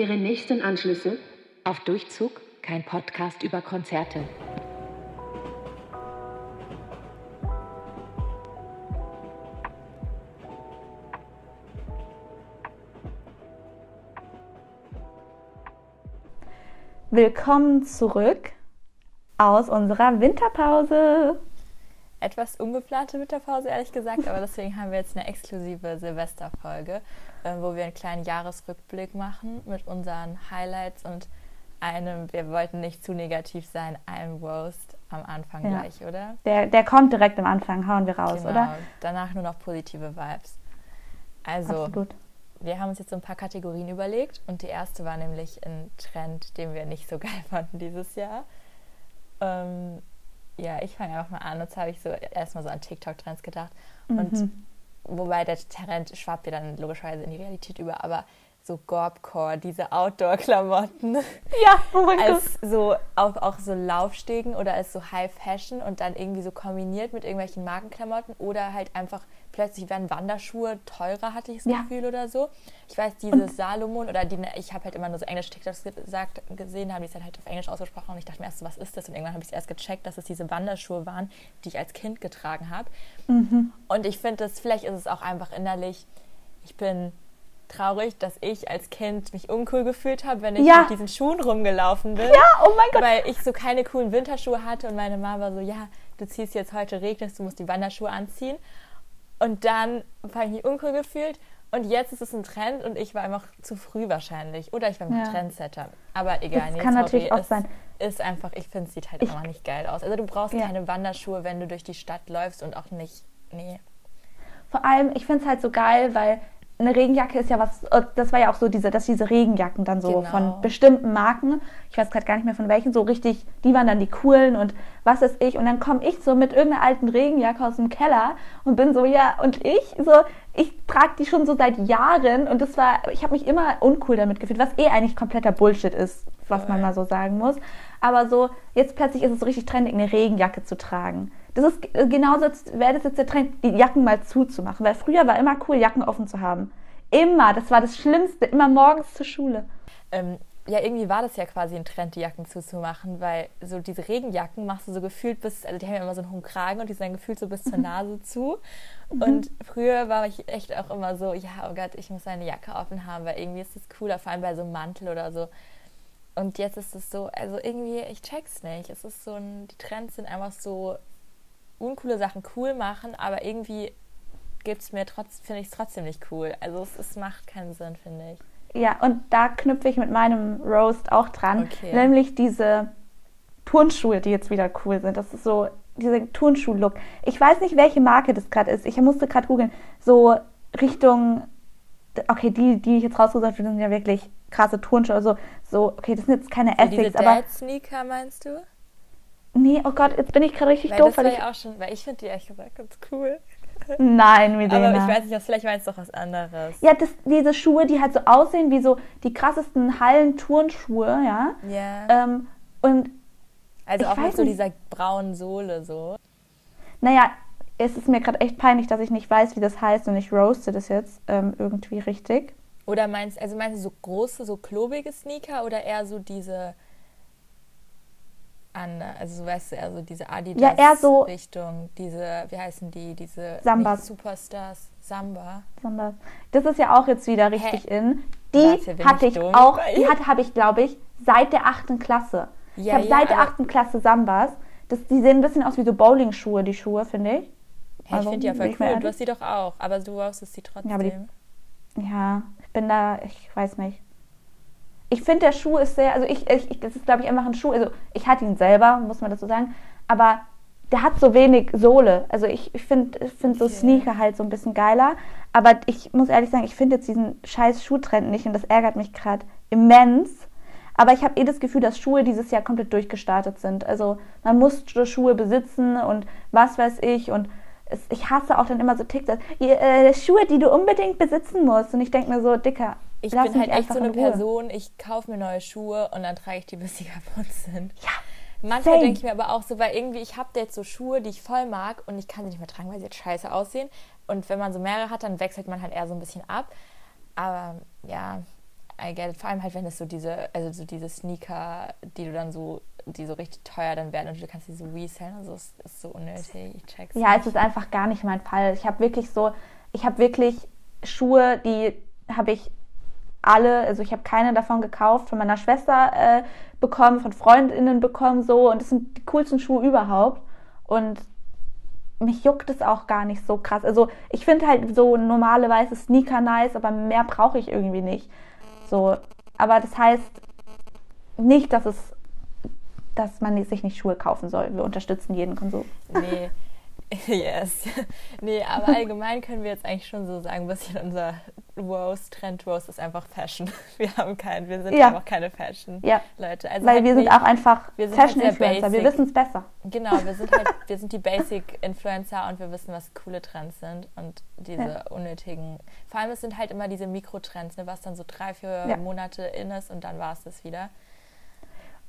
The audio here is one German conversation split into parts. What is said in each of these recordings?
Ihre nächsten Anschlüsse? Auf Durchzug, kein Podcast über Konzerte. Willkommen zurück aus unserer Winterpause. Etwas ungeplante Winterpause, ehrlich gesagt, aber deswegen haben wir jetzt eine exklusive Silvesterfolge, äh, wo wir einen kleinen Jahresrückblick machen mit unseren Highlights und einem, wir wollten nicht zu negativ sein, einem Roast am Anfang Ja. gleich, oder? Der, der kommt direkt am Anfang, hauen wir raus, genau. oder? Danach nur noch positive Vibes. Also, Absolut. wir haben uns jetzt so ein paar Kategorien überlegt und die erste war nämlich ein Trend, den wir nicht so geil fanden dieses Jahr. Ähm, ja, ich fange einfach mal an. Und zwar habe ich so erstmal so an TikTok-Trends gedacht. Und Mhm. wobei der Trend schwappt ja dann logischerweise in die Realität über, aber so Gorbcore, diese Outdoor-Klamotten Ja, oh mein Gott. als so auch, auch so Laufstegen oder als so High Fashion und dann irgendwie so kombiniert mit irgendwelchen Markenklamotten oder halt einfach plötzlich werden Wanderschuhe teurer, hatte ich das Ja. Gefühl oder so. Ich weiß, dieses Salomon oder die, ich habe halt immer nur so englische TikToks gesagt, gesehen, haben die es dann halt auf Englisch ausgesprochen und ich dachte mir erst, so, was ist das? Und irgendwann habe ich es erst gecheckt, dass es diese Wanderschuhe waren, die ich als Kind getragen habe. Und ich finde, das vielleicht ist es auch einfach innerlich, ich bin traurig, dass ich als Kind mich uncool gefühlt habe, wenn ich Ja. mit diesen Schuhen rumgelaufen bin. ja, oh mein Gott. Weil ich so keine coolen Winterschuhe hatte und meine Mama war so, ja, du ziehst jetzt heute regnet, du musst die Wanderschuhe anziehen. Und dann habe ich mich uncool gefühlt und jetzt ist es ein Trend und ich war einfach zu früh wahrscheinlich. Oder ich war einfach Ja. Trendsetter. Aber egal, Das nee, kann sorry, natürlich auch es sein. Ist einfach, ich finde, es sieht halt Ich- einfach nicht geil aus. Also du brauchst Ja. keine Wanderschuhe, wenn du durch die Stadt läufst und auch nicht, nee. Vor allem, ich finde es halt so geil, weil eine Regenjacke ist ja was, äh, das war ja auch so diese, dass diese Regenjacken dann so Genau. von bestimmten Marken, ich weiß gerade gar nicht mehr von welchen, so richtig, die waren dann die coolen und was ist ich und dann komme ich so mit irgendeiner alten Regenjacke aus dem Keller und bin so, ja, und ich so, ich trage die schon so seit Jahren und das war, ich habe mich immer uncool damit gefühlt, was eh eigentlich kompletter Bullshit ist, was man Voll. mal so sagen muss. Aber so, jetzt plötzlich ist es so richtig trendig, eine Regenjacke zu tragen. Das ist genauso, als wäre das jetzt der Trend, die Jacken mal zuzumachen. Weil früher war immer cool, Jacken offen zu haben. Immer, das war das Schlimmste, immer morgens zur Schule. Ähm, ja, irgendwie war das ja quasi ein Trend, die Jacken zuzumachen, weil so diese Regenjacken machst du so gefühlt bis, also die haben ja immer so einen hohen Kragen und die sind dann gefühlt so bis zur Nase zu. Und früher war ich echt auch immer so, ja, oh Gott, ich muss eine Jacke offen haben, weil irgendwie ist das cooler, vor allem bei so einem Mantel oder so. Und jetzt ist es so, also irgendwie, ich check's nicht. Es ist so ein, die Trends sind einfach so uncoole Sachen cool machen, aber irgendwie gibt's mir trotzdem, finde ich es trotzdem nicht cool. Also es, es macht keinen Sinn, finde ich. Ja, und da knüpfe ich mit meinem Roast auch dran. Okay. Nämlich diese Turnschuhe, die jetzt wieder cool sind. Das ist so dieser Turnschuh-Look. Ich weiß nicht, welche Marke das gerade ist. Ich musste gerade googeln. So Richtung, okay, die, die ich jetzt rausgesucht habe, sind ja wirklich krasse Turnschuhe. Also so, okay, das sind jetzt keine Essex, aber Dad-Sneaker meinst du? Nee, oh Gott, jetzt bin ich gerade richtig Weil doof, das weil ich, ja auch schon, weil ich finde die ehrlich gesagt ganz cool. nein, Milena. Aber ich weiß nicht, vielleicht meinst du doch was anderes. Ja, das, diese Schuhe, die halt so aussehen wie so die krassesten Hallen-Turnschuhe, ja. Ja. Ähm, und also ich auch mit so nicht. dieser braunen Sohle so. naja, es ist mir gerade echt peinlich, dass ich nicht weiß, wie das heißt und ich roaste das jetzt ähm, irgendwie richtig. Oder meinst, also meinst du so große, so klobige Sneaker oder eher so diese an, also so weißt du, eher so diese Adidas Ja, eher so- Richtung, diese, wie heißen die, diese nicht Superstars, Samba. Samba. Das ist ja auch jetzt wieder richtig in. Die Warte, hatte ich ich dumm? auch, die hatte, habe ich, glaube ich, seit der achten Klasse. ich Ja, habe ja, seit der aber- achten Klasse Sambas. Das, die sehen ein bisschen aus wie so Bowling-Schuhe, die Schuhe, finde ich. Ich Also, finde die ja voll ich cool. ehrlich. Du hast die doch auch, aber du roastest die trotzdem. Ja, die- Ja, ich bin da, ich weiß nicht. Ich finde, der Schuh ist sehr, also ich, ich, ich das ist, glaube ich, einfach ein Schuh. Also ich hatte ihn selber, muss man dazu sagen, aber der hat so wenig Sohle. Also ich, ich finde ich find so Okay. Sneaker halt so ein bisschen geiler. Aber ich muss ehrlich sagen, ich finde jetzt diesen scheiß Schuhtrend nicht und das ärgert mich gerade immens. Aber ich habe eh das Gefühl, dass Schuhe dieses Jahr komplett durchgestartet sind. Also man muss so Schuhe besitzen und was weiß ich und es, ich hasse auch dann immer so TikToks, äh, Schuhe, die du unbedingt besitzen musst. Und ich denke mir so, Dicker, Ich bin halt echt so eine. Person, ich kaufe mir neue Schuhe und dann trage ich die, bis sie kaputt sind. Ja, Manchmal denke ich mir aber auch so, weil irgendwie ich habe jetzt so Schuhe, die ich voll mag und ich kann sie nicht mehr tragen, weil sie jetzt scheiße aussehen. Und wenn man so mehrere hat, dann wechselt man halt eher so ein bisschen ab. Aber ja, I get it. Vor allem halt, wenn es so diese, also so diese Sneaker, die du dann so, die so richtig teuer dann werden und du kannst die so resellen, also es ist so unnötig. Ich check's. Ja, nicht. es ist einfach gar nicht mein Fall. Ich habe wirklich so, ich habe wirklich Schuhe, die habe ich alle, also ich habe keine davon gekauft, von meiner Schwester äh, bekommen, von Freundinnen bekommen, so und das sind die coolsten Schuhe überhaupt und mich juckt es auch gar nicht so krass. Also ich finde halt so normale weiße Sneaker nice, aber mehr brauche ich irgendwie nicht. So, aber das heißt nicht, dass es, dass man sich nicht Schuhe kaufen soll. Wir unterstützen jeden Konsum. Nee. Yes. Nee, aber allgemein können wir jetzt eigentlich schon so sagen, ein bisschen unser Roast, Trend Roast ist einfach Fashion. Wir haben keinen, wir sind Ja. einfach keine Fashion Ja. Leute. Also Weil halt wir sind auch einfach wir sind halt sehr Fashion-Influencer. wir basic. wissen es besser. Genau, wir sind halt, wir sind die Basic-Influencer und wir wissen, was coole Trends sind und diese Ja. unnötigen. Vor allem es sind halt immer diese Mikrotrends, ne, was dann so drei, vier. Monate in ist und dann war es das wieder.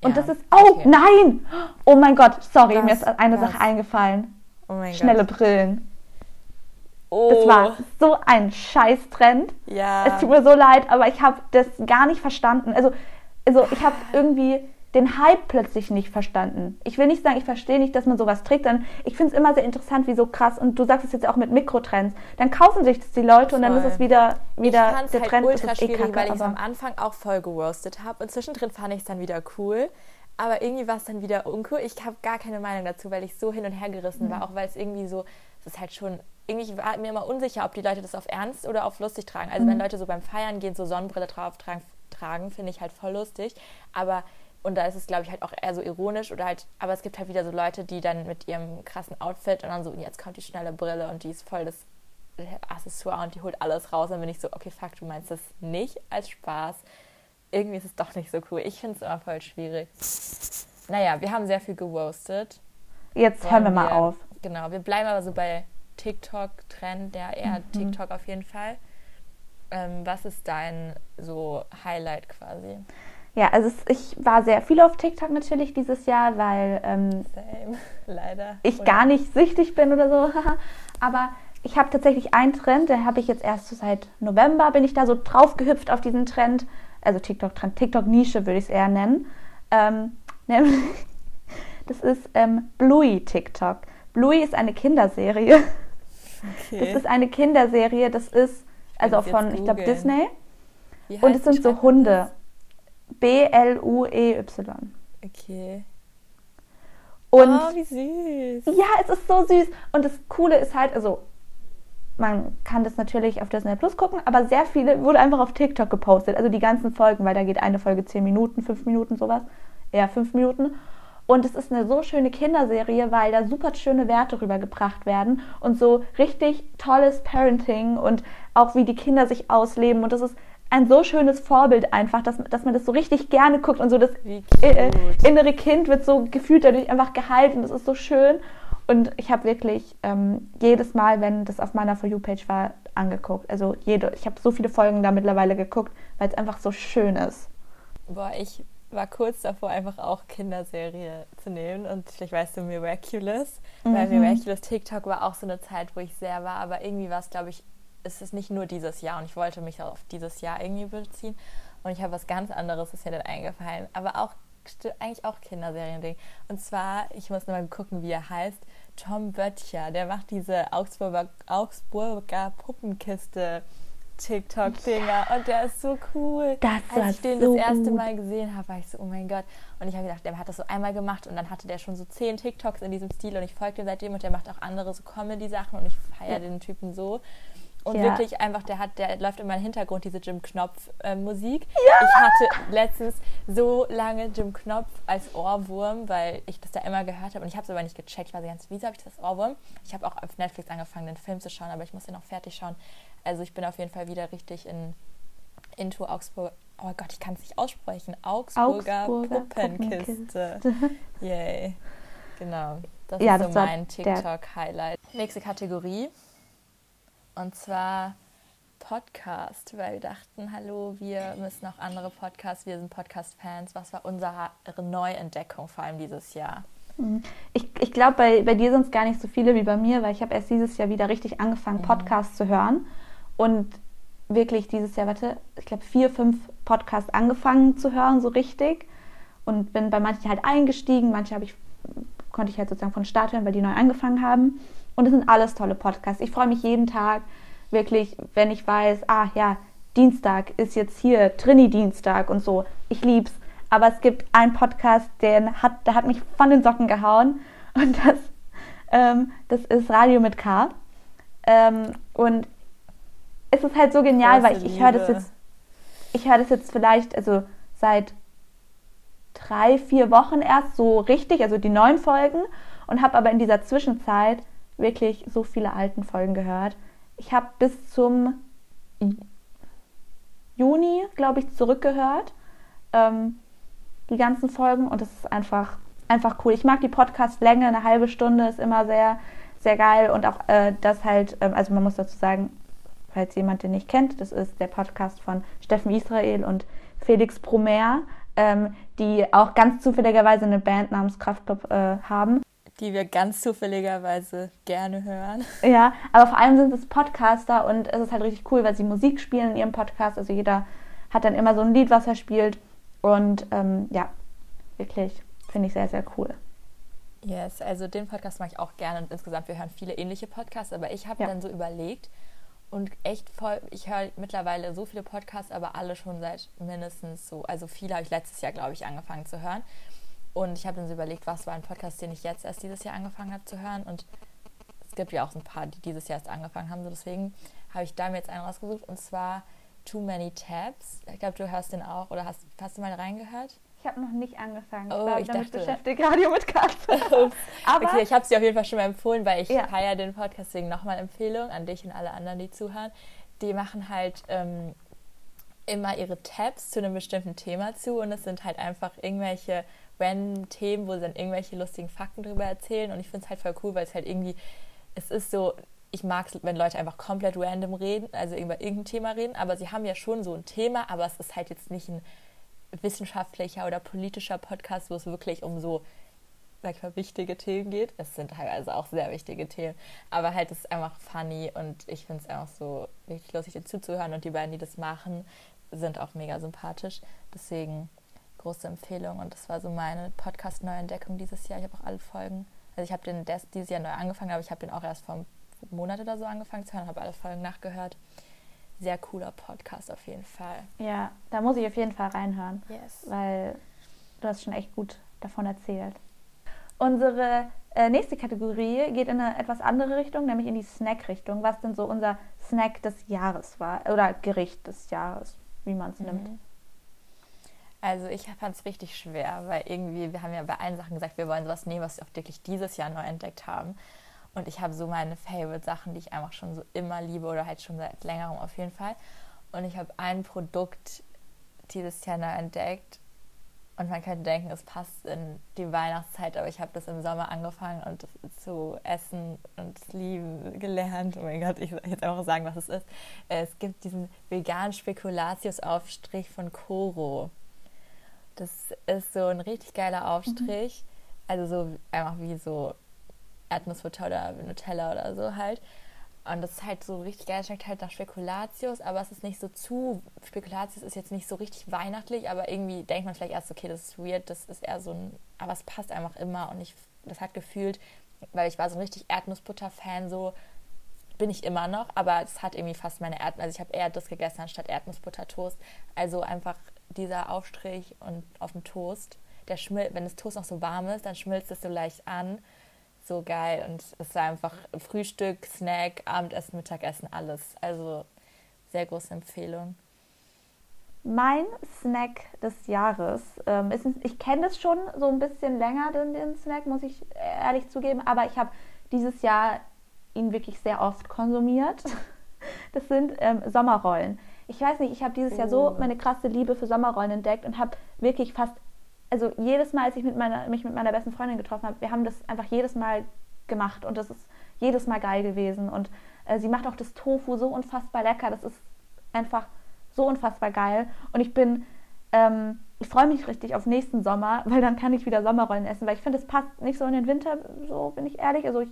Und das ist, oh okay. nein! Oh mein Gott, sorry, Was? mir ist eine Was? Sache eingefallen. Oh mein Schnelle Gott. Brillen. Oh, Das war so ein Scheiß-Trend. ja. Es tut mir so leid, aber ich habe das gar nicht verstanden. Also, also ich habe irgendwie den Hype plötzlich nicht verstanden. Ich will nicht sagen, ich verstehe nicht, dass man sowas trägt, dann ich finde es immer sehr interessant, wie so krass, und du sagst es jetzt auch mit Mikrotrends, dann kaufen sich das die Leute und dann ist es wieder, wieder ich der halt Trend, das ultra ist eh schwierig, kacke, weil ich es am Anfang auch voll geroastet habe und zwischendrin fand ich es dann wieder cool. Aber irgendwie war es dann wieder uncool. Ich habe gar keine Meinung dazu, weil ich so hin und her gerissen war, auch weil es irgendwie so, es ist halt schon, irgendwie war mir immer unsicher, ob die Leute das auf Ernst oder auf lustig tragen. Also wenn Leute so beim Feiern gehen, so Sonnenbrille drauf tragen, tragen finde ich halt voll lustig. Aber, und da ist es, glaube ich, halt auch eher so ironisch oder halt, aber es gibt halt wieder so Leute, die dann mit ihrem krassen Outfit und dann so, jetzt kommt die schnelle Brille und die ist voll das Accessoire und die holt alles raus. Dann bin ich so, okay, fuck, du meinst das nicht als Spaß. Irgendwie ist es doch nicht so cool. Ich finde es immer voll schwierig. Naja, wir haben sehr viel geroastet. jetzt hören wir mal auf. Genau, wir bleiben aber so bei TikTok-Trend, ja eher Mhm. TikTok auf jeden Fall. Ähm, was ist dein so Highlight quasi? Ja, also es, ich war sehr viel auf TikTok natürlich dieses Jahr, weil ähm, Same, leider. ich Oder- gar nicht süchtig bin oder so. Aber ich habe tatsächlich einen Trend, den habe ich jetzt erst so seit November, bin ich da so drauf gehüpft auf diesen Trend. Also TikTok-Trend, TikTok-Nische würde ich es eher nennen. Ähm, nämlich, das ist ähm, Bluey TikTok. Bluey ist eine Kinderserie. Das Okay. ist eine Kinderserie, das ist also jetzt von, ich glaube. Disney. Und es sind so Hunde. B-L-U-E-Y. das? Okay. Und oh, wie süß. Ja, es ist so süß. Und das Coole ist halt, also man kann das natürlich auf Disney Plus gucken, aber sehr viele wurde einfach auf TikTok gepostet. Also die ganzen Folgen, weil da geht eine Folge 10 Minuten, 5 Minuten, sowas. Eher 5 Minuten. Und es ist eine so schöne Kinderserie, weil da super schöne Werte rübergebracht werden und so richtig tolles Parenting und auch wie die Kinder sich ausleben. Und das ist ein so schönes Vorbild einfach, dass, dass man das so richtig gerne guckt und so das äh, äh, innere Kind wird so gefühlt dadurch einfach gehalten. Das ist so schön. Und ich habe wirklich ähm, jedes Mal, wenn das auf meiner For You-Page war, angeguckt. Also jede, ich habe so viele Folgen da mittlerweile geguckt, weil es einfach so schön ist. Boah, ich war kurz davor, einfach auch Kinderserie zu nehmen. Und vielleicht weißt du, Miraculous. Weil Mhm. Miraculous TikTok war auch so eine Zeit, wo ich sehr war. Aber irgendwie war es, glaube ich, es ist nicht nur dieses Jahr. Und ich wollte mich auf dieses Jahr irgendwie beziehen. Und ich habe was ganz anderes, ist mir dann eingefallen. Aber auch eigentlich auch Kinderserien-Ding. Und zwar, ich muss noch mal gucken, wie er heißt. Tom Böttcher, der macht diese Augsburger, Augsburger Puppenkiste TikTok-Dinger und der ist so cool. Das Als ich den so das erste. Mal gesehen habe, war ich so, oh mein Gott. Und ich habe gedacht, der hat das so einmal gemacht und dann hatte der schon so zehn TikToks in diesem Stil und ich folge dem seitdem und der macht auch andere so Comedy-Sachen und ich feiere den Typen so. Und Ja. wirklich einfach, der hat, der läuft immer im Hintergrund diese Jim Knopf-Musik. Ich hatte letztens so lange Jim Knopf als Ohrwurm, weil ich das da immer gehört habe und ich habe es aber nicht gecheckt. Ich war so ganz, wieso habe ich das Ohrwurm? Ich habe auch auf Netflix angefangen, den Film zu schauen, aber ich muss den noch fertig schauen. Also ich bin auf jeden Fall wieder richtig in into Augsburg. Oh Gott, ich kann es nicht aussprechen. Augsburger, Augsburger Puppenkiste. Yay. Genau. Das Ja, ist so mein TikTok-Highlight. Nächste Kategorie. Und zwar Podcast, weil wir dachten, hallo, wir müssen auch andere Podcasts, wir sind Podcast-Fans. Was war unsere Neuentdeckung vor allem dieses Jahr? Ich, ich glaube, bei, bei dir sind es gar nicht so viele wie bei mir, weil ich habe erst dieses Jahr wieder richtig angefangen, Mhm. Podcasts zu hören. Und wirklich dieses Jahr, warte, ich glaube vier, fünf Podcast angefangen zu hören, so richtig. Und bin bei manchen halt eingestiegen, manche habe ich, konnte ich halt sozusagen von Start hören, weil die neu angefangen haben. Und es sind alles tolle Podcasts. Ich freue mich jeden Tag wirklich, wenn ich weiß, ah ja, Dienstag ist jetzt hier Trini-Dienstag und so. Ich lieb's. Aber es gibt einen Podcast, den hat, der hat mich von den Socken gehauen. Und das, ähm, das ist Radio mit K. Ähm, und es ist halt so genial, Große weil ich, ich höre das jetzt, ich höre das jetzt vielleicht, also seit drei, vier Wochen erst so richtig, also die neuen Folgen und habe aber in dieser Zwischenzeit wirklich so viele alten Folgen gehört. Ich habe bis zum Juni, glaube ich, zurückgehört. Ähm, die ganzen Folgen und das ist einfach, einfach cool. Ich mag die Podcast-Länge, eine halbe Stunde ist immer sehr, sehr geil und auch äh, das halt, ähm, also man muss dazu sagen, falls jemand den nicht kennt, das ist der Podcast von Steffen Israel und Felix Bromer, ähm, die auch ganz zufälligerweise eine Band namens Kraftclub äh, haben. Die wir ganz zufälligerweise gerne hören. Ja, aber vor allem sind es Podcaster und es ist halt richtig cool, weil sie Musik spielen in ihrem Podcast. Also jeder hat dann immer so ein Lied, was er spielt. Und ähm, ja, wirklich finde ich sehr, sehr cool. Yes, also den Podcast mache ich auch gerne und insgesamt, wir hören viele ähnliche Podcasts, aber ich habe ja. dann so überlegt, und echt voll, ich höre mittlerweile so viele Podcasts, aber alle schon seit mindestens so, also viele habe ich letztes Jahr, glaube ich, angefangen zu hören. Und ich habe dann so überlegt, was war ein Podcast, den ich jetzt erst dieses Jahr angefangen habe zu hören. Und es gibt ja auch so ein paar, die dieses Jahr erst angefangen haben. So deswegen habe ich da mir jetzt einen rausgesucht und zwar Too Many Tabs. Ich glaube, du hörst den auch oder hast, hast du mal reingehört? Ich habe noch nicht angefangen. Oh, ich, ich dachte, beschäftigt, Radio mit Katze. Aber okay, ich habe sie auf jeden Fall schon mal empfohlen, weil ich ja. feiere den Podcast, deswegen nochmal Empfehlung an dich und alle anderen, die zuhören. Die machen halt ähm, immer ihre Tabs zu einem bestimmten Thema zu und es sind halt einfach irgendwelche random Themen, wo sie dann irgendwelche lustigen Fakten drüber erzählen und ich finde es halt voll cool, weil es halt irgendwie, es ist so, ich mag es, wenn Leute einfach komplett random reden, also über irgendein Thema reden, aber sie haben ja schon so ein Thema, aber es ist halt jetzt nicht ein wissenschaftlicher oder politischer Podcast, wo es wirklich um so sag ich mal, wichtige Themen geht. Es sind teilweise auch sehr wichtige Themen, aber halt es ist einfach funny und ich finde es einfach so richtig lustig, dir zuzuhören und die beiden, die das machen, sind auch mega sympathisch. Deswegen große Empfehlung und das war so meine Podcast-Neuentdeckung dieses Jahr. Ich habe auch alle Folgen, also ich habe den dieses Jahr neu angefangen, aber ich habe den auch erst vor einem Monat oder so angefangen zu hören, habe alle Folgen nachgehört sehr cooler Podcast auf jeden Fall. Ja, da muss ich auf jeden Fall reinhören. Yes. Weil du hast schon echt gut davon erzählt. Unsere äh, nächste Kategorie geht in eine etwas andere Richtung, nämlich in die Snack-Richtung, was denn so unser Snack des Jahres war oder Gericht des Jahres, wie man es mhm. nimmt. Also ich fand es richtig schwer, weil irgendwie, wir haben ja bei allen Sachen gesagt, wir wollen sowas nehmen, was wir auch wirklich dieses Jahr neu entdeckt haben. Und ich habe so meine Favorite-Sachen, die ich einfach schon so immer liebe oder halt schon seit längerem auf jeden Fall. Und ich habe ein Produkt dieses Jahr neu entdeckt. Und man könnte denken, es passt in die Weihnachtszeit, aber ich habe das im Sommer angefangen und zu essen und lieben gelernt. Oh mein Gott, ich soll jetzt einfach sagen, was es ist. Es gibt diesen veganen Spekulatius-Aufstrich von Coro. Das ist so ein richtig geiler Aufstrich. Mhm. Also so einfach wie so Erdnussbutter oder Nutella oder so halt. Und das ist halt so richtig geil, schmeckt halt nach Spekulatius, aber es ist nicht so zu. Spekulatius ist jetzt nicht so richtig weihnachtlich, aber irgendwie denkt man vielleicht erst, okay, das ist weird, das ist eher so ein. Aber es passt einfach immer und ich, das hat gefühlt, weil ich war so ein richtig Erdnussbutter-Fan, so bin ich immer noch, aber es hat irgendwie fast meine Erdnuss. Also ich habe eher das gegessen anstatt Erdnussbutter-Toast. Also einfach dieser Aufstrich und auf dem Toast, der schmilzt, wenn das Toast noch so warm ist, dann schmilzt es so leicht an so geil und es war einfach Frühstück, Snack, Abendessen, Mittagessen, alles. Also sehr große Empfehlung. Mein Snack des Jahres ähm, ist, ich kenne das schon so ein bisschen länger, den, den Snack, muss ich ehrlich zugeben, aber ich habe dieses Jahr ihn wirklich sehr oft konsumiert. Das sind ähm, Sommerrollen. Ich weiß nicht, ich habe dieses. Jahr so oh. meine krasse Liebe für Sommerrollen entdeckt und habe wirklich fast also jedes Mal, als ich mit meiner, mich mit meiner besten Freundin getroffen habe, wir haben das einfach jedes Mal gemacht und das ist jedes Mal geil gewesen. Und äh, sie macht auch das Tofu so unfassbar lecker. Das ist einfach so unfassbar geil. Und ich bin, ähm, ich freue mich richtig auf nächsten Sommer, weil dann kann ich wieder Sommerrollen essen, weil ich finde, es passt nicht so in den Winter, so bin ich ehrlich. Also ich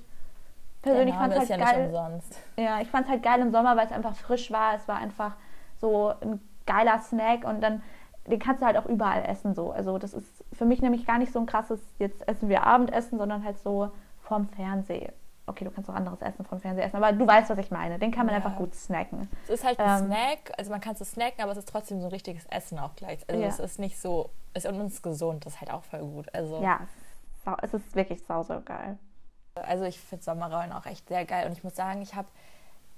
persönlich fand es halt ja geil. Ja, ich fand es halt geil im Sommer, weil es einfach frisch war. Es war einfach so ein geiler Snack und dann den kannst du halt auch überall essen so. Also das ist für mich nämlich gar nicht so ein krasses, jetzt essen wir Abendessen, sondern halt so vorm Fernseher. Okay, du kannst auch anderes Essen vom Fernseher essen, aber du weißt, was ich meine. Den kann man Ja. einfach gut snacken. Es ist halt ein Ähm, Snack, also man kann es snacken, aber es ist trotzdem so ein richtiges Essen auch gleich. Also Ja. es ist nicht so, es ist, ist gesund, das ist halt auch voll gut. Also, Ja, es ist wirklich sau, sau geil. also ich finde Sommerrollen auch echt sehr geil und ich muss sagen, ich habe,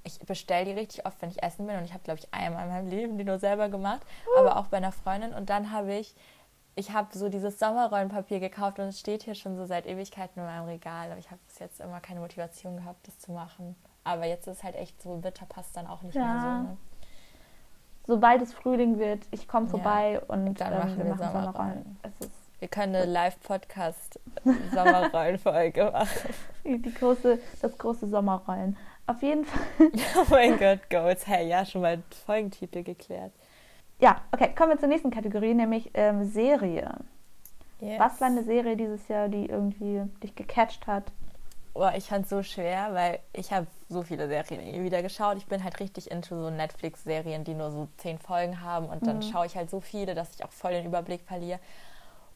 ich bestelle die richtig oft, wenn ich essen bin und ich habe, glaube ich, einmal in meinem Leben die nur selber gemacht, aber auch bei einer Freundin und dann habe ich, ich habe so dieses Sommerrollenpapier gekauft und es steht hier schon so seit Ewigkeiten in meinem Regal, aber ich habe bis jetzt immer keine Motivation gehabt, das zu machen. Aber jetzt ist halt echt so, Bitter passt dann auch nicht Ja. mehr so. Ne? Sobald es Frühling wird, ich komme Ja. vorbei und Dann ähm, machen wir wir machen Sommerrollen. Sommerrollen. Wir können eine Live-Podcast-Sommerrollenfolge machen. die große, das große Sommerrollen. Auf jeden Fall. Oh mein Gott, Goats. Hey, ja, schon mal Folgentitel geklärt. Ja, okay, kommen wir zur nächsten Kategorie, nämlich ähm, Serie. Yes. Was war eine Serie dieses Jahr, die irgendwie dich gecatcht hat? Oh, ich fand es so schwer, weil ich habe so viele Serien wieder geschaut. Ich bin halt richtig into so Netflix-Serien, die nur so zehn Folgen haben und dann Mhm. schaue ich halt so viele, dass ich auch voll den Überblick verliere.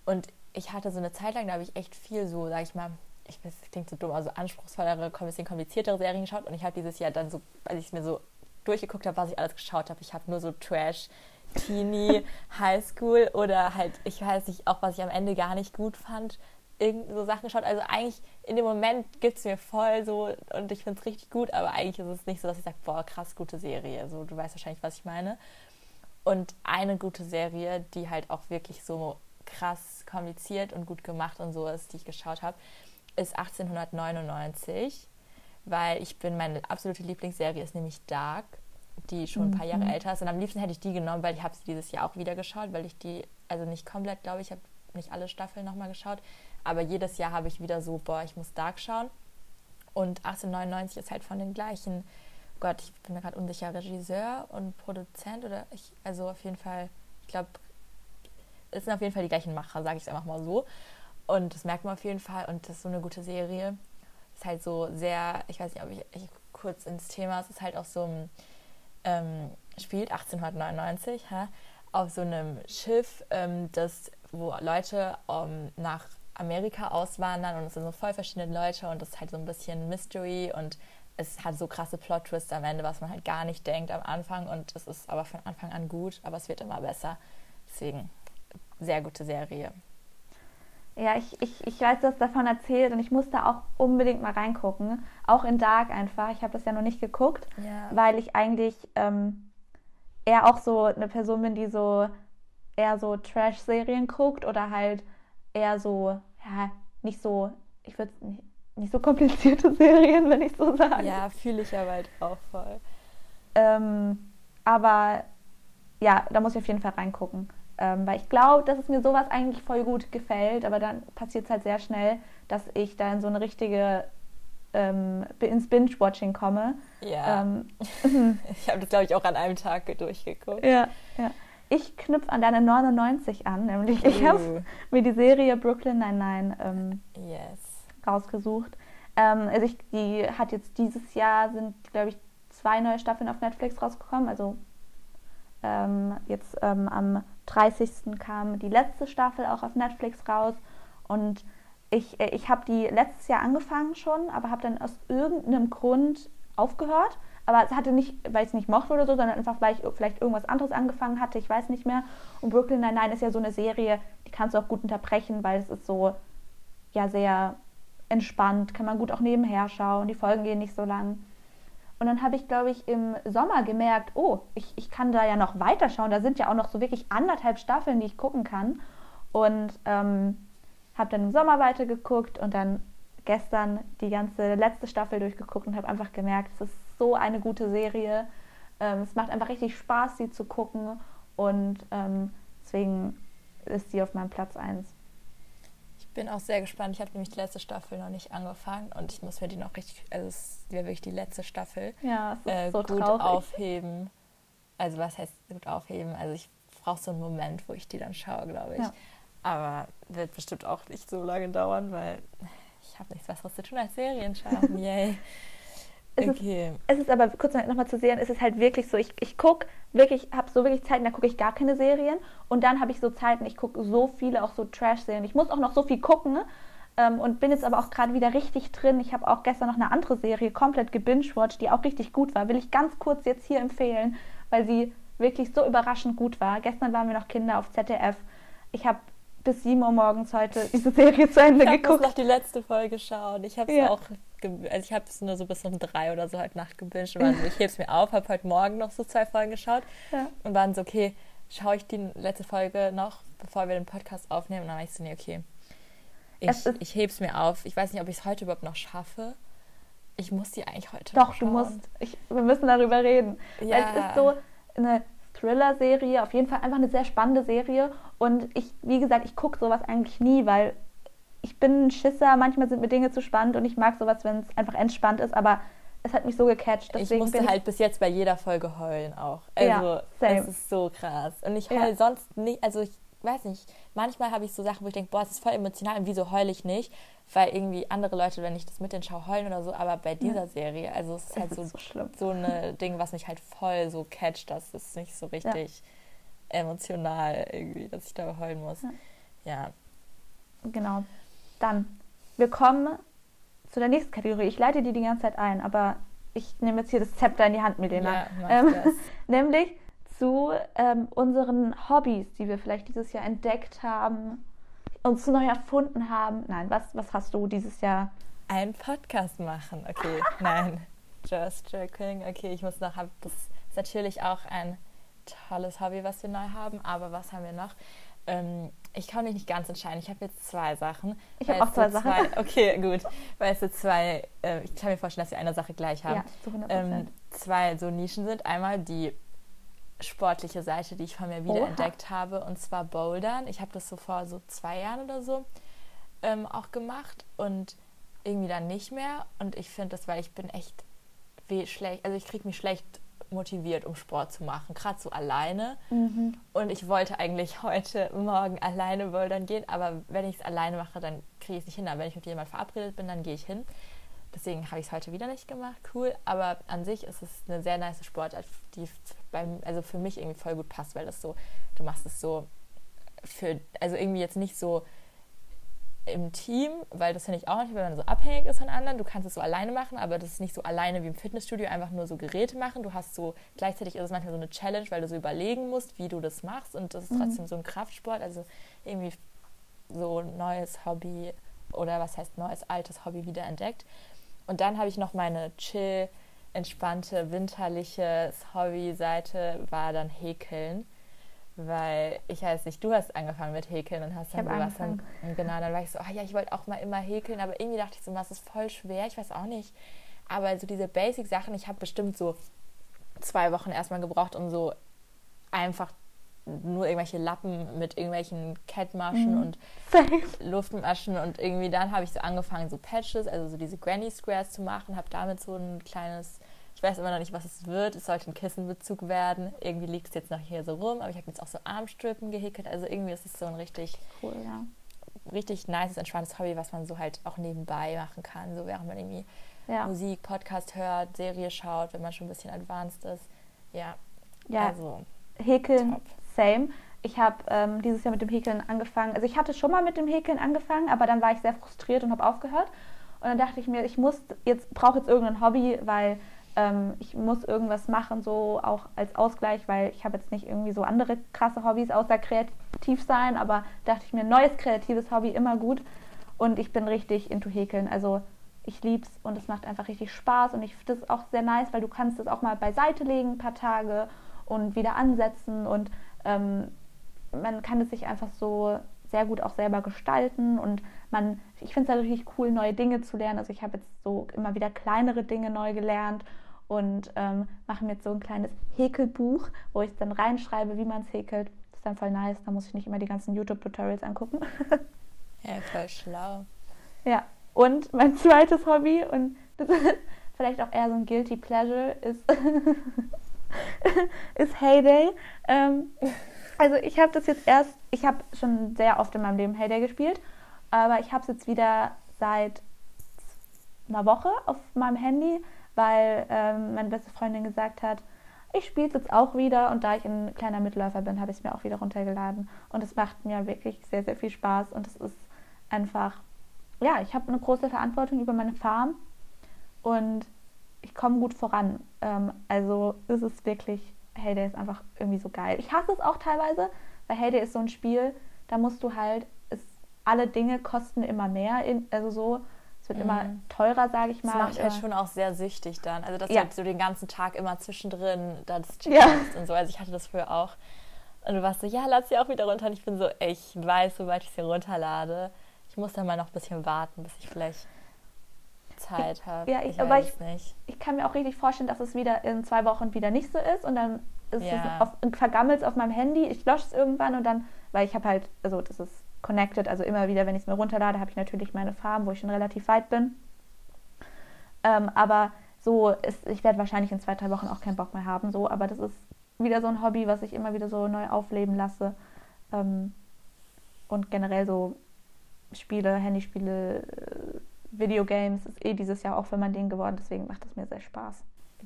Und ich hatte so eine Zeit lang, da habe ich echt viel so, sag ich mal, ich weiß, das klingt so dumm, also anspruchsvollere, ein bisschen kompliziertere Serien geschaut und ich habe dieses Jahr dann so, als ich mir so durchgeguckt habe, was ich alles geschaut habe, ich habe nur so Trash, Teenie, Highschool oder halt, ich weiß nicht, auch was ich am Ende gar nicht gut fand, irgend so Sachen geschaut. Also eigentlich in dem Moment gibt es mir voll so und ich finde es richtig gut, aber eigentlich ist es nicht so, dass ich sage, boah, krass, gute Serie. So, du weißt wahrscheinlich, was ich meine. Und eine gute Serie, die halt auch wirklich so krass kompliziert und gut gemacht und so ist, die ich geschaut habe, ist 1899, weil ich bin, meine absolute Lieblingsserie ist nämlich Dark, die schon ein paar Jahre älter ist. Und am liebsten hätte ich die genommen, weil ich habe sie dieses Jahr auch wieder geschaut, weil ich die, also nicht komplett, glaube ich, habe nicht alle Staffeln nochmal geschaut, aber jedes Jahr habe ich wieder so, boah, ich muss Dark schauen. Und 1899 ist halt von den gleichen, Gott, ich bin mir gerade unsicher, Regisseur und Produzent oder ich, also auf jeden Fall, ich glaube, es sind auf jeden Fall die gleichen Macher, sage ich es einfach mal so. Und das merkt man auf jeden Fall und das ist so eine gute Serie. Ist halt so sehr, ich weiß nicht, ob ich, ich kurz ins Thema, es ist halt auch so ein, ähm, spielt 1899 hä, auf so einem Schiff, ähm, das, wo Leute ähm, nach Amerika auswandern und es sind so voll verschiedene Leute und das ist halt so ein bisschen Mystery und es hat so krasse Plot-Twists am Ende, was man halt gar nicht denkt am Anfang und es ist aber von Anfang an gut, aber es wird immer besser. Deswegen sehr gute Serie. Ja, ich, ich, ich weiß, du hast davon erzählt und ich musste auch unbedingt mal reingucken. Auch in Dark einfach. Ich habe das ja noch nicht geguckt, Ja. weil ich eigentlich ähm, eher auch so eine Person bin, die so eher so Trash-Serien guckt oder halt eher so, ja, nicht so, ich würde nicht, nicht so komplizierte Serien, wenn ich so sage. Ja, fühle ich aber halt auch voll. Ähm, aber ja, da muss ich auf jeden Fall reingucken. Ähm, weil ich glaube, dass es mir sowas eigentlich voll gut gefällt, aber dann passiert es halt sehr schnell, dass ich da in so eine richtige ähm, ins Binge-Watching komme. Ja. Ähm, ich habe das, glaube ich, auch an einem Tag durchgeguckt. ja, ja. Ich knüpfe an deine 99 an, nämlich ich Uh. habe mir die Serie Brooklyn Nine-Nine ähm, Yes. rausgesucht. Ähm, also ich, die hat jetzt dieses Jahr sind, glaube ich, zwei neue Staffeln auf Netflix rausgekommen. Also ähm, jetzt ähm, am 30. kam die letzte Staffel auch auf Netflix raus. Und ich, äh, ich habe die letztes Jahr angefangen schon, aber habe dann aus irgendeinem Grund aufgehört. Aber es hatte nicht, weil ich es nicht mochte oder so, sondern einfach, weil ich vielleicht irgendwas anderes angefangen hatte. Ich weiß nicht mehr. Und Brooklyn Nine-Nine ist ja so eine Serie, die kannst du auch gut unterbrechen, weil es ist so, ja, sehr entspannt, kann man gut auch nebenher schauen. Die Folgen gehen nicht so lang. Und dann habe ich, glaube ich, im Sommer gemerkt, oh, ich, ich kann da ja noch weiterschauen. Da sind ja auch noch so wirklich anderthalb Staffeln, die ich gucken kann. Und ähm, habe dann im Sommer weitergeguckt und dann gestern die ganze letzte Staffel durchgeguckt und habe einfach gemerkt, es ist so eine gute Serie. Ähm, es macht einfach richtig Spaß, sie zu gucken. Und ähm, deswegen ist sie auf meinem Platz 1. Ich bin auch sehr gespannt. Ich habe nämlich die letzte Staffel noch nicht angefange und ich muss mir die noch richtig, also es wäre wirklich die letzte Staffel, Ja, äh, so gut traurig. aufheben. Also was heißt gut aufheben? Also ich brauche so einen Moment, wo ich die dann schaue, glaube ich. Ja. Aber wird bestimmt auch nicht so lange dauern, weil ich habe nichts Besseres zu tun als Serien schauen. Yay. Es, Okay. ist, es ist aber, kurz nochmal zu sehen, es ist halt wirklich so, ich, ich gucke wirklich, habe so wirklich Zeiten, da gucke ich gar keine Serien und dann habe ich so Zeiten, ich gucke so viele, auch so Trash-Serien. Ich muss auch noch so viel gucken ähm, und bin jetzt aber auch gerade wieder richtig drin. Ich habe auch gestern noch eine andere Serie komplett gebingewatcht, die auch richtig gut war. Will ich ganz kurz jetzt hier empfehlen, weil sie wirklich so überraschend gut war. Gestern waren wir noch Kinder auf ZDF. Ich habe bis 7 Uhr morgens heute diese Serie zu Ende Ich geguckt. noch die letzte Folge schauen. Ich habe es Ja. auch, also ich habe es nur so bis um drei oder so heute Nacht gebinged. Und war so, ich hebe es mir auf, habe heute Morgen noch so zwei Folgen geschaut Ja. und waren so, okay, schaue ich die letzte Folge noch, bevor wir den Podcast aufnehmen? Und dann war ich so, nee, okay. Ich, ich hebe es mir auf. Ich weiß nicht, ob ich es heute überhaupt noch schaffe. Ich muss die eigentlich heute Doch, noch du schauen. musst. Ich, wir müssen darüber reden. Weil Ja. es ist so eine Thriller-Serie, auf jeden Fall einfach eine sehr spannende Serie. Und ich, wie gesagt, ich gucke sowas eigentlich nie, weil ich bin ein Schisser. Manchmal sind mir Dinge zu spannend und ich mag sowas, wenn es einfach entspannt ist. Aber es hat mich so gecatcht. Ich Deswegen musste bin halt bis jetzt bei jeder Folge heulen auch. Ja, Also, same. es ist so krass. Und ich Ja. heule sonst nicht, also ich weiß nicht, manchmal habe ich so Sachen, wo ich denke, boah, es ist voll emotional und wieso heule ich nicht? Weil irgendwie andere Leute, wenn ich das mit denen schaue, heulen oder so, aber bei dieser Serie, also es ist Es halt ist so, so eine Ding, was mich halt voll so catcht, dass es nicht so richtig emotional irgendwie, dass ich da heulen muss. Ja. Ja. Genau. Dann, wir kommen zu der nächsten Kategorie. Ich leite die die ganze Zeit ein, aber ich nehme jetzt hier das Zepter in die Hand, Milena. Ja, ähm, nämlich zu ähm, unseren Hobbys, die wir vielleicht dieses Jahr entdeckt haben, uns neu erfunden haben. Nein, was, was hast du dieses Jahr? Einen Podcast machen. Okay, nein. Just joking. Okay, ich muss noch, das ist natürlich auch ein tolles Hobby, was wir neu haben. Aber was haben wir noch? Ähm, ich kann mich nicht ganz entscheiden. Ich habe jetzt zwei Sachen. Ich hab Weil auch zwei Sachen. okay, gut. Weil es so zwei, äh, ich kann mir vorstellen, dass wir eine Sache gleich haben. Ja, zu 100 ähm, zwei so Nischen sind. Einmal die sportliche Seite, die ich von mir wieder Oha. entdeckt habe, und zwar Bouldern. Ich habe das so vor so zwei Jahren oder so ähm, auch gemacht und irgendwie dann nicht mehr. Und ich finde das, weil ich bin echt weh schlecht, also ich kriege mich schlecht motiviert, um Sport zu machen, gerade so alleine. Mhm. Und ich wollte eigentlich heute Morgen alleine bouldern gehen, aber wenn ich es alleine mache, dann kriege ich es nicht hin. Aber wenn ich mit jemandem verabredet bin, dann gehe ich hin. Deswegen habe ich es heute wieder nicht gemacht. Cool. Aber an sich ist es eine sehr nice Sportart, die beim, also für mich irgendwie voll gut passt, weil das so, du machst es so für, also irgendwie jetzt nicht so im Team, weil das finde ich auch nicht, wenn man so abhängig ist von anderen. Du kannst es so alleine machen, aber das ist nicht so alleine wie im Fitnessstudio, einfach nur so Geräte machen. Du hast so, gleichzeitig ist es manchmal so eine Challenge, weil du so überlegen musst, wie du das machst und das ist trotzdem so ein Kraftsport, also irgendwie so ein neues Hobby oder was heißt neues, altes Hobby wieder entdeckt. Und dann habe ich noch meine chill, entspannte, winterliche Hobby-Seite, war dann Häkeln. Weil ich weiß nicht, du hast angefangen mit Häkeln und hast dann sowas dann, genau, dann war ich so, ah ja, ich wollte auch mal immer häkeln, aber irgendwie dachte ich so, das ist voll schwer, ich weiß auch nicht. Aber so diese Basic-Sachen, ich habe bestimmt so zwei Wochen erstmal gebraucht, um so einfach nur irgendwelche Lappen mit irgendwelchen Kettmaschen Mhm. und. Luftmaschen und irgendwie dann habe ich so angefangen, so Patches, also so diese Granny Squares zu machen, habe damit so ein kleines, ich weiß immer noch nicht, was es wird, es sollte ein Kissenbezug werden. Irgendwie liegt es jetzt noch hier so rum, aber ich habe jetzt auch so Armstrippen gehäkelt, also irgendwie ist es so ein richtig, Cool, ja. richtig nices, entspanntes Hobby, was man so halt auch nebenbei machen kann, so während man irgendwie Ja, Musik, Podcast hört, Serie schaut, wenn man schon ein bisschen advanced ist. Ja, ja. also Häkeln, top. same. Ich habe ähm, dieses Jahr mit dem Häkeln angefangen. Also ich hatte schon mal mit dem Häkeln angefangen, aber dann war ich sehr frustriert und habe aufgehört. Und dann dachte ich mir, ich muss jetzt brauche jetzt irgendein Hobby, weil ähm, ich muss irgendwas machen, so auch als Ausgleich, weil ich habe jetzt nicht irgendwie so andere krasse Hobbys außer kreativ sein. Aber dachte ich mir, neues kreatives Hobby immer gut. Und ich bin richtig into Häkeln. Also ich lieb's und es macht einfach richtig Spaß und ich finde das auch sehr nice, weil du kannst es auch mal beiseite legen, ein paar Tage und wieder ansetzen und ähm, man kann es sich einfach so sehr gut auch selber gestalten und man, ich finde es richtig cool, neue Dinge zu lernen. Also ich habe jetzt so immer wieder kleinere Dinge neu gelernt und ähm, mache mir jetzt so ein kleines Häkelbuch, wo ich dann reinschreibe, wie man es häkelt. Das ist dann voll nice, da muss ich nicht immer die ganzen YouTube-Tutorials angucken. Ja, voll schlau. Ja, und mein zweites Hobby, und das ist vielleicht auch eher so ein Guilty Pleasure, ist, ist Heyday. Ähm, also ich habe das jetzt erst, ich habe schon sehr oft in meinem Leben Heyday gespielt, aber ich habe es jetzt wieder seit einer Woche auf meinem Handy weil ähm, meine beste Freundin gesagt hat, ich spiele es jetzt auch wieder. Und da ich ein kleiner Mitläufer bin, habe ich es mir auch wieder runtergeladen. Und es macht mir wirklich sehr, sehr viel Spaß. Und es ist einfach, ja, ich habe eine große Verantwortung über meine Farm. Und ich komme gut voran. Ähm, also ist es wirklich, Heyday ist einfach irgendwie so geil. Ich hasse es auch teilweise, weil Heyday ist so ein Spiel, da musst du halt, es, alle Dinge kosten immer mehr, in, also so, es wird mm. immer mhm. teurer, sage ich mal. Das macht halt schon auch sehr süchtig dann. Also, dass ja. du halt so den ganzen Tag immer zwischendrin das ja. und so. Also, ich hatte das früher auch. Und du warst so, ja, lass sie auch wieder runter. Und ich bin so, ich weiß, sobald ich sie runterlade, ich muss dann mal noch ein bisschen warten, bis ich vielleicht Zeit habe. Ja, ich, ich aber ich, nicht. ich kann mir auch richtig vorstellen, dass es wieder in zwei Wochen wieder nicht so ist. Und dann ist ja. es auf, vergammelt auf meinem Handy. Ich lösche es irgendwann und dann, weil ich habe halt, also das ist connected. Also immer wieder, wenn ich es mir runterlade, habe ich natürlich meine Farm, wo ich schon relativ weit bin. Ähm, aber so ist, ich werde wahrscheinlich in zwei, drei Wochen auch keinen Bock mehr haben. So, aber das ist wieder so ein Hobby, was ich immer wieder so neu aufleben lasse. Ähm, und generell so Spiele, Handyspiele, äh, Videogames ist eh dieses Jahr auch für mein Ding geworden. Deswegen macht es mir sehr Spaß.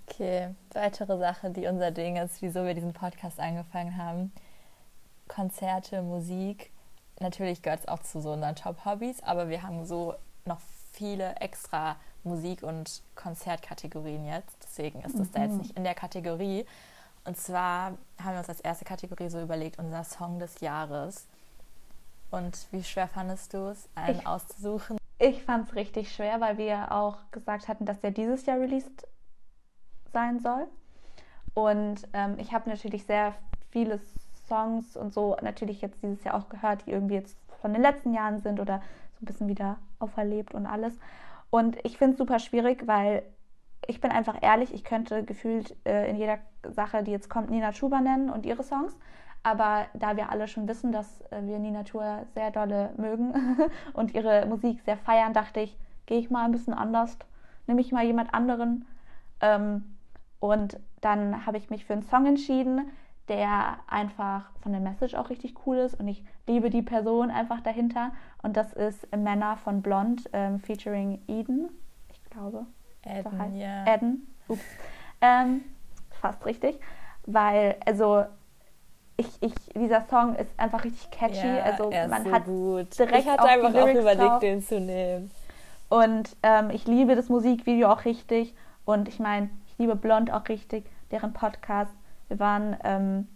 Okay, weitere Sache, die unser Ding ist, wieso wir diesen Podcast angefangen haben. Konzerte, Musik natürlich gehört es auch zu so unseren Top-Hobbys, aber wir haben so noch viele extra Musik- und Konzertkategorien jetzt. Deswegen ist das mhm. da jetzt mhm. nicht in der Kategorie. Und zwar haben wir uns als erste Kategorie so überlegt, unser Song des Jahres. Und wie schwer fandest du es, einen ich, auszusuchen? Ich fand es richtig schwer, weil wir auch gesagt hatten, dass der dieses Jahr released sein soll. Und ähm, ich habe natürlich sehr vieles Songs und so natürlich jetzt dieses Jahr auch gehört, die irgendwie jetzt von den letzten Jahren sind oder so ein bisschen wieder auferlebt und alles. Und ich finde es super schwierig, weil ich bin einfach ehrlich, ich könnte gefühlt äh, in jeder Sache, die jetzt kommt, Nina Chuba nennen und ihre Songs. Aber da wir alle schon wissen, dass äh, wir Nina Tour sehr dolle mögen und ihre Musik sehr feiern, dachte ich, gehe ich mal ein bisschen anders, nehme ich mal jemand anderen. Ähm, und dann habe ich mich für einen Song entschieden, der einfach von der Message auch richtig cool ist und ich liebe die Person einfach dahinter. Und das ist Männer von Blond ähm, featuring Eden, ich glaube. Eden, so heißt. ja. Eden, ups. Ähm, fast richtig, weil, also ich, ich, dieser Song ist einfach richtig catchy. Ja, also man so hat gut. direkt ich hatte einfach auch überlegt, drauf. den zu nehmen. Und ähm, ich liebe das Musikvideo auch richtig. Und ich meine, ich liebe Blond auch richtig, deren Podcast. Wir waren ähm,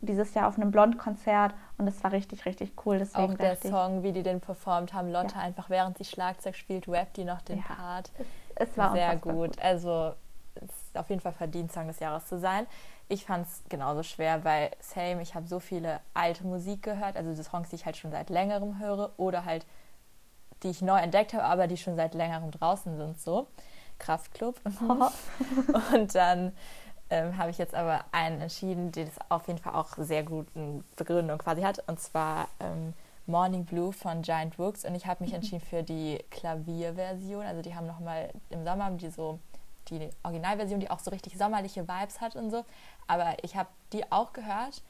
dieses Jahr auf einem Blond-Konzert und es war richtig, richtig cool. Deswegen auch der Song, wie die den performt haben, Lotte ja. einfach während sie Schlagzeug spielt, rappt die noch den ja. Part. Es, es war sehr gut. gut. Also es ist auf jeden Fall verdient, Song des Jahres zu sein. Ich fand es genauso schwer, weil same, ich habe so viele alte Musik gehört, also die Songs, die ich halt schon seit längerem höre oder halt die ich neu entdeckt habe, aber die schon seit längerem draußen sind, so. Kraftclub. und dann ähm, habe ich jetzt aber einen entschieden, der das auf jeden Fall auch sehr guten Begründung quasi hat. Und zwar ähm, Morning Blue von Giant Books. Und ich habe mich mhm. entschieden für die Klavierversion. Also die haben nochmal im Sommer die so die Originalversion, die auch so richtig sommerliche Vibes hat und so. Aber ich habe die auch gehört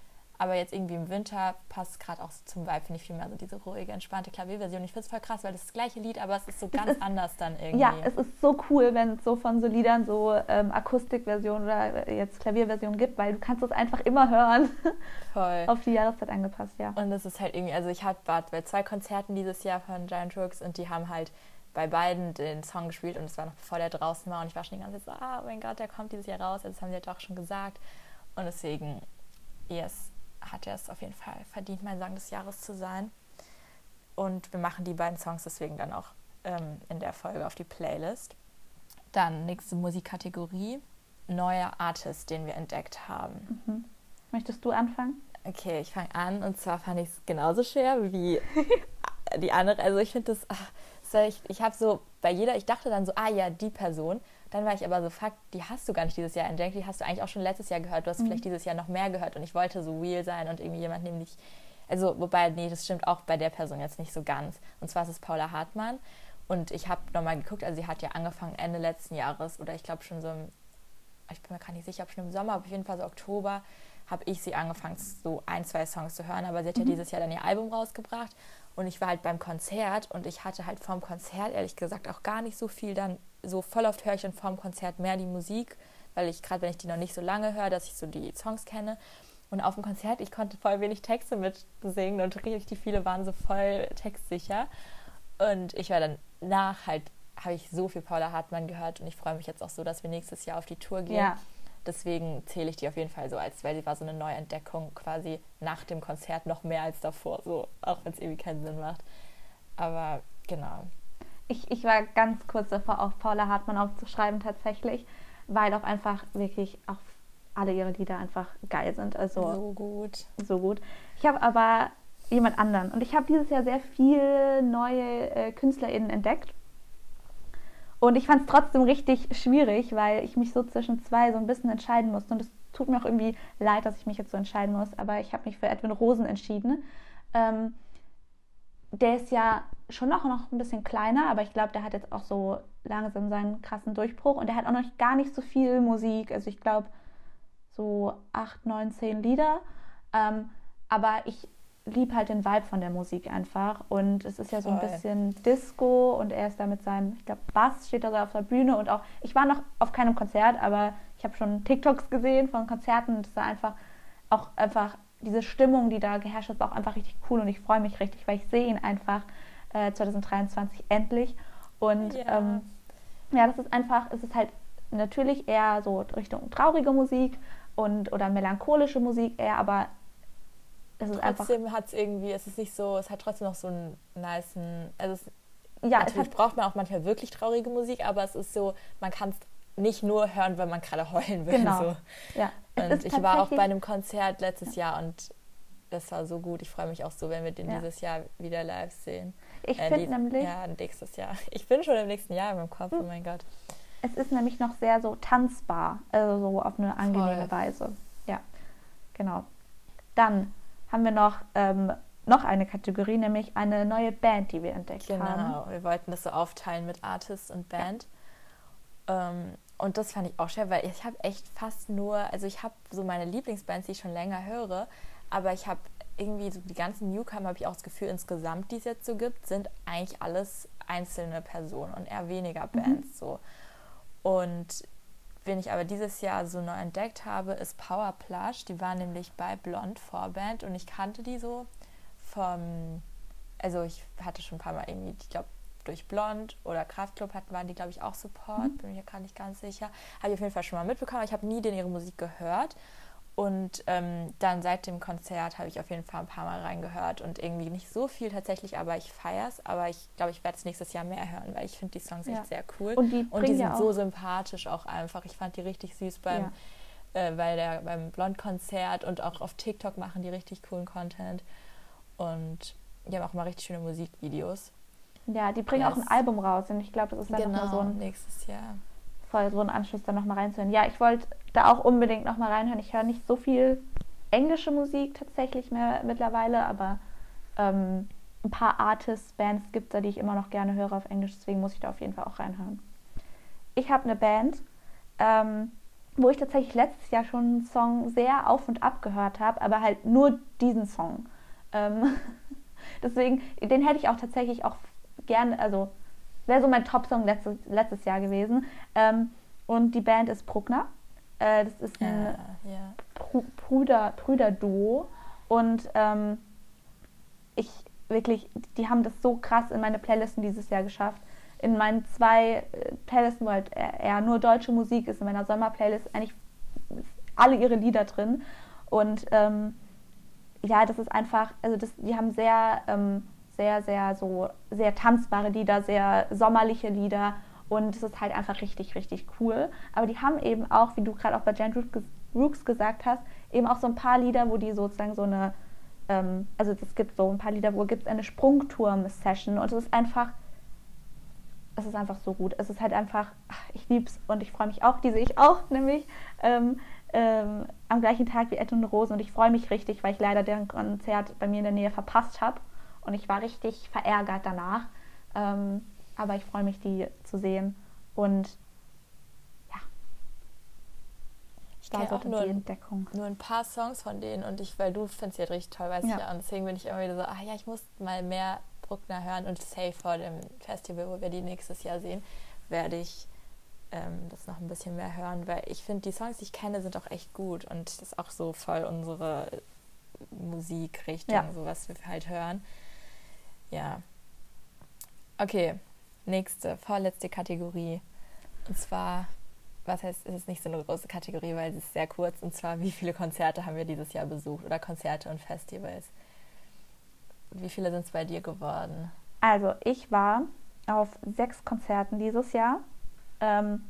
aber jetzt irgendwie im Winter passt gerade auch so zum Vibe, finde ich viel mehr so diese ruhige, entspannte Klavierversion. Ich finde es voll krass, weil das ist das gleiche Lied, aber es ist so ganz ist, anders dann irgendwie. Ja, es ist so cool, wenn es so von so Liedern so ähm, Akustikversion oder äh, jetzt Klavierversion gibt, weil du kannst es einfach immer hören. Voll. Auf die Jahreszeit angepasst, ja. Und das ist halt irgendwie, also ich war bei zwei Konzerten dieses Jahr von Giant Rooks und die haben halt bei beiden den Song gespielt und es war noch bevor der draußen war und ich war schon die ganze Zeit so, ah, mein Gott, der kommt dieses Jahr raus. Also das haben sie halt auch schon gesagt. Und deswegen, yes, hat er es auf jeden Fall verdient, mein Song des Jahres zu sein. Und wir machen die beiden Songs deswegen dann auch ähm, in der Folge auf die Playlist. Dann nächste Musikkategorie, neuer Artist, den wir entdeckt haben. Mhm. Möchtest du anfangen? Okay, ich fange an und zwar fand ich es genauso schwer wie die andere. Also ich finde das, ach, ich, ich habe so bei jeder, ich dachte dann so, ah ja, die Person. Dann war ich aber so, fuck, die hast du gar nicht dieses Jahr entdeckt, die hast du eigentlich auch schon letztes Jahr gehört, du hast mhm. vielleicht dieses Jahr noch mehr gehört und ich wollte so real sein und irgendwie jemand nämlich, also wobei, nee, das stimmt auch bei der Person jetzt nicht so ganz. Und zwar ist es Paula Hartmann und ich habe nochmal geguckt, also sie hat ja angefangen Ende letzten Jahres oder ich glaube schon so im, ich bin mir gar nicht sicher, ob schon im Sommer, aber auf jeden Fall so Oktober habe ich sie angefangen, so ein, zwei Songs zu hören, aber sie hat mhm. ja dieses Jahr dann ihr Album rausgebracht und ich war halt beim Konzert und ich hatte halt vom Konzert ehrlich gesagt auch gar nicht so viel dann so voll oft höre ich dann vorm Konzert mehr die Musik, weil ich gerade, wenn ich die noch nicht so lange höre, dass ich so die Songs kenne. Und auf dem Konzert, ich konnte voll wenig Texte mitsingen und richtig viele waren so voll textsicher. Und ich war dann nach halt, habe ich so viel Paula Hartmann gehört und ich freue mich jetzt auch so, dass wir nächstes Jahr auf die Tour gehen. Ja. Deswegen zähle ich die auf jeden Fall so als, weil sie war so eine Neuentdeckung quasi nach dem Konzert noch mehr als davor, so, auch wenn es irgendwie keinen Sinn macht. Aber genau. Ich, ich war ganz kurz davor, auf Paula Hartmann aufzuschreiben tatsächlich, weil auch einfach wirklich auch alle ihre Lieder einfach geil sind. Also so gut. So gut. Ich habe aber jemand anderen und ich habe dieses Jahr sehr viele neue äh, KünstlerInnen entdeckt. Und ich fand es trotzdem richtig schwierig, weil ich mich so zwischen zwei so ein bisschen entscheiden musste. Und es tut mir auch irgendwie leid, dass ich mich jetzt so entscheiden muss. Aber ich habe mich für Edwin Rosen entschieden. Ähm, der ist ja schon noch, noch ein bisschen kleiner, aber ich glaube, der hat jetzt auch so langsam seinen krassen Durchbruch. Und der hat auch noch gar nicht so viel Musik. Also ich glaube, so acht, neun, zehn Lieder. Ähm, aber ich liebe halt den Vibe von der Musik einfach. Und es ist ja so ein Voll. bisschen Disco und er ist da mit seinem, ich glaube, Bass steht da so auf der Bühne und auch, ich war noch auf keinem Konzert, aber ich habe schon TikToks gesehen von Konzerten und es war einfach auch einfach diese Stimmung, die da geherrscht hat, war auch einfach richtig cool und ich freue mich richtig, weil ich sehe ihn einfach äh, 2023 endlich. Und Ja. ähm, ja, das ist einfach, es ist halt natürlich eher so Richtung traurige Musik und oder melancholische Musik eher, aber es ist einfach Trotzdem hat es irgendwie, es ist nicht so, es hat trotzdem noch so einen niceen, also es, ja, es natürlich hat, braucht man auch manchmal wirklich traurige Musik, aber es ist so, man kann es nicht nur hören, wenn man gerade heulen will. Genau. So. ja, Und ich war auch bei einem Konzert letztes Jahr und das war so gut. Ich freue mich auch so, wenn wir den Ja. dieses Jahr wieder live sehen. Ich Äh, finde nämlich, Ja, nächstes Jahr. Ich bin schon im nächsten Jahr in meinem Kopf, oh mein Gott. es ist nämlich noch sehr so tanzbar, also so auf eine angenehme Voll. Weise. Ja, genau. Dann haben wir noch, ähm, noch eine Kategorie, nämlich eine neue Band, die wir entdeckt haben. Genau, wir wollten das so aufteilen mit Artist und Band. Ähm, und das fand ich auch schwer, weil ich habe echt fast nur, also ich habe so meine Lieblingsbands, die ich schon länger höre, aber ich habe irgendwie so die ganzen Newcomer, habe ich auch das Gefühl, insgesamt, die es jetzt so gibt, sind eigentlich alles einzelne Personen und eher weniger Bands so. Und wen ich aber dieses Jahr so neu entdeckt habe, ist Power Plush. Die war nämlich bei Blond Vorband und ich kannte die so vom, also ich hatte schon ein paar Mal irgendwie, ich glaube, durch Blond oder Kraftclub hatten, waren die, glaube ich, auch Support, bin mir gar nicht ganz sicher. Habe ich auf jeden Fall schon mal mitbekommen, aber ich habe nie denn ihre Musik gehört. Und ähm, dann seit dem Konzert habe ich auf jeden Fall ein paar Mal reingehört und irgendwie nicht so viel tatsächlich, aber ich feiere es. Aber ich glaube, ich werde es nächstes Jahr mehr hören, weil ich finde die Songs Ja. echt sehr cool. Und die Und die sind ja so sympathisch auch einfach. Ich fand die richtig süß beim, äh, bei der, beim Blond-Konzert und auch auf TikTok machen die richtig coolen Content. Und die haben auch mal richtig schöne Musikvideos. Ja, die bringen Ja, auch ein Album raus und ich glaube, das ist dann genau, nochmal so ein, nächstes Jahr. voll so ein Anschluss, dann nochmal reinzuhören. Ja, ich wollte da auch unbedingt nochmal reinhören. Ich höre nicht so viel englische Musik tatsächlich mehr mittlerweile, aber ähm, ein paar Artists, Bands gibt es da, die ich immer noch gerne höre auf Englisch, deswegen muss ich da auf jeden Fall auch reinhören. Ich habe eine Band, ähm, wo ich tatsächlich letztes Jahr schon einen Song sehr auf und ab gehört habe, aber halt nur diesen Song. Ähm, deswegen, den hätte ich auch tatsächlich auch gerne, also wäre so mein Top-Song letztes, letztes Jahr gewesen. Ähm, und die Band ist Bruckner. Äh, das ist ein Ja, ja. Bru- Brüder, Brüder-Duo. Und ähm, ich wirklich, die haben das so krass in meine Playlisten dieses Jahr geschafft. In meinen zwei äh, Playlisten, wo halt eher eher nur deutsche Musik ist, in meiner Sommerplaylist eigentlich alle ihre Lieder drin. Und ähm, ja, das ist einfach, also das, die haben sehr, ähm, sehr, sehr so, sehr tanzbare Lieder, sehr sommerliche Lieder. Und es ist halt einfach richtig, richtig cool. Aber die haben eben auch, wie du gerade auch bei Jan Rooks- gesagt hast, eben auch so ein paar Lieder, wo die sozusagen so eine, ähm, also es gibt so ein paar Lieder, wo gibt es eine Sprungturm-Session. Und es ist einfach, es ist einfach so gut. Es ist halt einfach, ach, ich lieb's. Und ich freue mich auch, die sehe ich auch nämlich ähm, ähm, am gleichen Tag wie Ed und Rose und ich freue mich richtig, weil ich leider deren Konzert bei mir in der Nähe verpasst habe und ich war richtig verärgert danach. Ähm, aber ich freue mich, die zu sehen und ja, Ich kenne so auch die nur, Entdeckung. nur ein paar Songs von denen und ich, weil du findest sie halt richtig toll, weiß Ja. ich ja. Und deswegen bin ich immer wieder so, ah ja, ich muss mal mehr Bruckner hören und safe vor dem Festival, wo wir die nächstes Jahr sehen, werde ich ähm, das noch ein bisschen mehr hören, weil ich finde, die Songs, die ich kenne, sind auch echt gut und das ist auch so voll unsere Musikrichtung, Ja. so was wir halt hören. Ja. Okay, nächste, vorletzte Kategorie. Und zwar, was heißt, es ist nicht so eine große Kategorie, weil es ist sehr kurz. Und zwar, wie viele Konzerte haben wir dieses Jahr besucht oder Konzerte und Festivals? Wie viele sind es bei dir geworden? Also, ich war auf sechs Konzerten dieses Jahr ähm,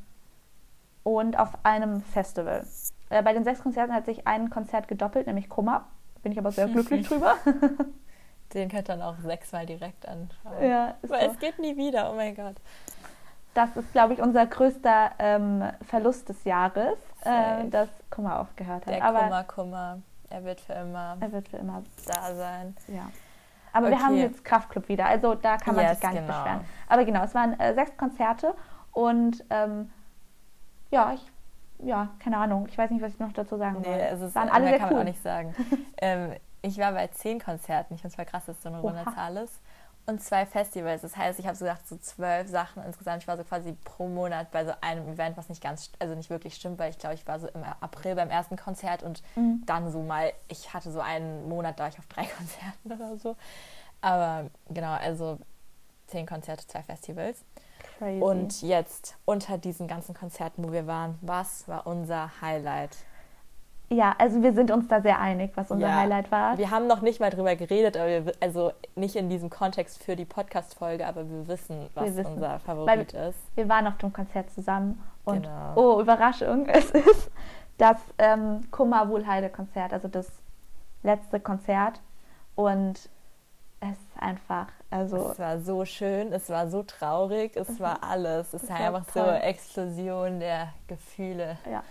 und auf einem Festival. Äh, bei den sechs Konzerten hat sich ein Konzert gedoppelt, nämlich Kummer. Bin ich aber sehr glücklich drüber. Den könnt ihr dann auch sechsmal direkt anschauen. ja, Weil so. es geht nie wieder, oh mein Gott. Das ist, glaube ich, unser größter ähm, Verlust des Jahres, äh, dass Kummer aufgehört hat. Der aber Kummer, Kummer, er wird für immer er wird für immer, da sein. ja. Aber wir Okay. haben jetzt Kraftclub wieder, also da kann man Yes, sich gar nicht genau. beschweren. Aber genau, es waren äh, sechs Konzerte und ähm, ja, ich, ja, keine Ahnung, ich weiß nicht, was ich noch dazu sagen soll. Nee, es ist, waren alle mehr sehr kann cool. man auch nicht sagen. ähm, ich war bei zehn Konzerten. Ich finde es voll krass, dass so eine runde Oha. Zahl ist. Und zwei Festivals. Das heißt, ich habe so gedacht, so zwölf Sachen insgesamt. Ich war so quasi pro Monat bei so einem Event, was nicht ganz, also nicht wirklich stimmt, weil ich glaube, ich war so im April beim ersten Konzert und Mhm. dann so mal, ich hatte so einen Monat, da war ich auf drei Konzerten oder so. Aber genau, also zehn Konzerte, zwei Festivals. Crazy. Und jetzt unter diesen ganzen Konzerten, wo wir waren, was war unser Highlight? Ja, also wir sind uns da sehr einig, was unser Ja, Highlight war. Wir haben noch nicht mal drüber geredet, aber wir, wi- also nicht in diesem Kontext für die Podcast-Folge, aber wir wissen, was Wir wissen. unser Favorit ist. Wir waren auf dem Konzert zusammen und Genau. oh, Überraschung, es ist das ähm, Kummer Wohlheide Konzert, also das letzte Konzert und es ist einfach, also Es war so schön, es war so traurig, es war alles. Es Es war einfach so toll. Explosion der Gefühle. ja,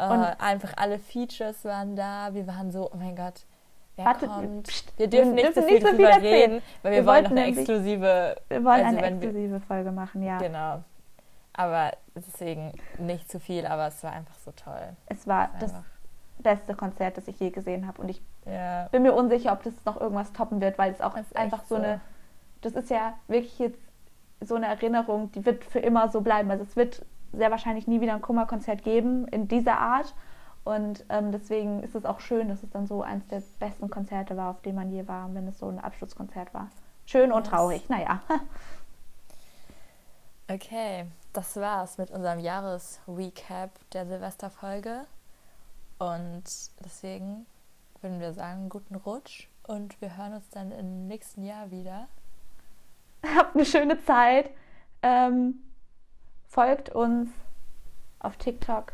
Äh, einfach alle Features waren da. Wir waren so, oh mein Gott, wer Warte, kommt? pst, wir dürfen wir nicht so viel so drüber erzählen. reden, weil wir, Wir wollen wollten noch eine exklusive. wir wollen also eine exklusive Folge machen, ja. Genau. Aber deswegen nicht zu viel, aber es war einfach so toll. Es war das Einfach, beste Konzert, das ich je gesehen habe und ich ja. bin mir unsicher, ob das noch irgendwas toppen wird, weil es auch Das einfach so so. eine, das ist ja wirklich jetzt so eine Erinnerung, die wird für immer so bleiben. Also es wird sehr wahrscheinlich nie wieder ein Kummerkonzert geben in dieser Art. Und ähm, deswegen ist es auch schön, dass es dann so eins der besten Konzerte war, auf dem man je war, wenn es so ein Abschlusskonzert war. Schön und traurig, naja. Okay, das war's mit unserem Jahresrecap der Silvesterfolge. Und deswegen würden wir sagen, guten Rutsch und wir hören uns dann im nächsten Jahr wieder. Habt eine schöne Zeit. Ähm, folgt uns auf TikTok,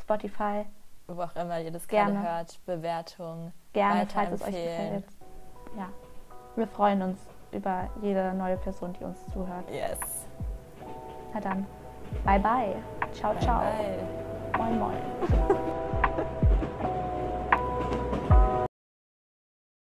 Spotify. Wo auch immer ihr das Gerne. hört, Bewertung, Gerne, falls es euch gefällt. Ja, wir freuen uns über jede neue Person, die uns zuhört. Yes. Na dann, bye bye. Ciao, Bye, ciao. bye. Moin, moin.